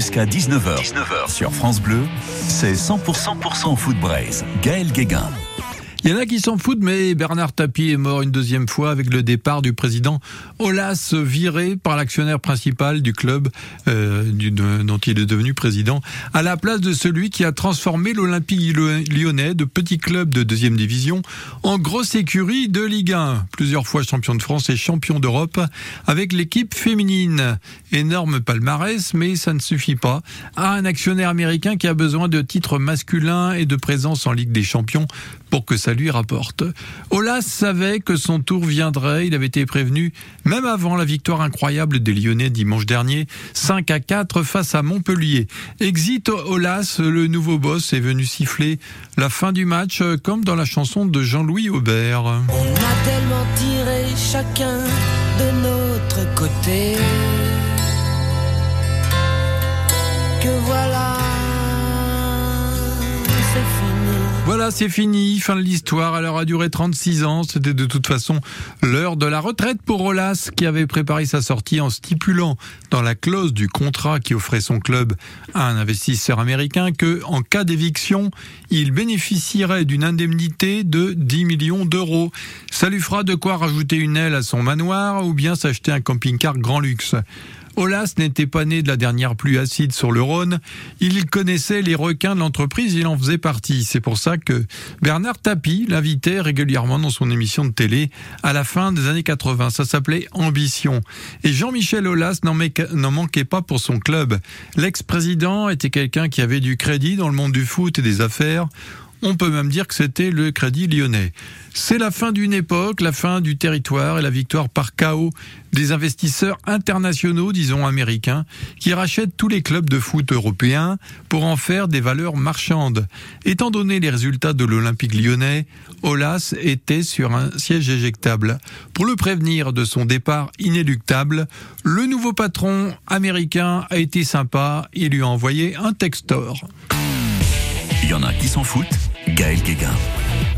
Jusqu'à 19h. 19h sur France Bleu, c'est 100%, 100% Foot Braise. Gaël Guéguin. Il y en a qui s'en foutent, mais Bernard Tapie est mort une deuxième fois avec le départ du président Olas, viré par l'actionnaire principal du club euh, dont il est devenu président, à la place de celui qui a transformé l'Olympique lyonnais de petit club de deuxième division en grosse écurie de Ligue 1. Plusieurs fois champion de France et champion d'Europe avec l'équipe féminine. Énorme palmarès, mais ça ne suffit pas à un actionnaire américain qui a besoin de titres masculins et de présence en Ligue des Champions pour que ça lui rapporte. Olas savait que son tour viendrait, il avait été prévenu même avant la victoire incroyable des Lyonnais dimanche dernier, 5 à 4 face à Montpellier. Exit Olas, le nouveau boss est venu siffler la fin du match comme dans la chanson de Jean-Louis Aubert. Voilà, c'est fini, fin de l'histoire. Elle aura duré 36 ans. C'était de toute façon l'heure de la retraite pour Rolas, qui avait préparé sa sortie en stipulant dans la clause du contrat qui offrait son club à un investisseur américain que, en cas d'éviction, il bénéficierait d'une indemnité de 10 millions d'euros. Ça lui fera de quoi rajouter une aile à son manoir ou bien s'acheter un camping-car grand luxe. Olas n'était pas né de la dernière pluie acide sur le Rhône. Il connaissait les requins de l'entreprise, il en faisait partie. C'est pour ça que Bernard Tapie l'invitait régulièrement dans son émission de télé à la fin des années 80. Ça s'appelait Ambition. Et Jean-Michel Olas n'en manquait pas pour son club. L'ex-président était quelqu'un qui avait du crédit dans le monde du foot et des affaires. On peut même dire que c'était le Crédit lyonnais. C'est la fin d'une époque, la fin du territoire et la victoire par chaos des investisseurs internationaux, disons américains, qui rachètent tous les clubs de foot européens pour en faire des valeurs marchandes. Étant donné les résultats de l'Olympique lyonnais, Olas était sur un siège éjectable. Pour le prévenir de son départ inéluctable, le nouveau patron américain a été sympa et lui a envoyé un textor. Il y en a qui s'en foutent Gaël Guéguin.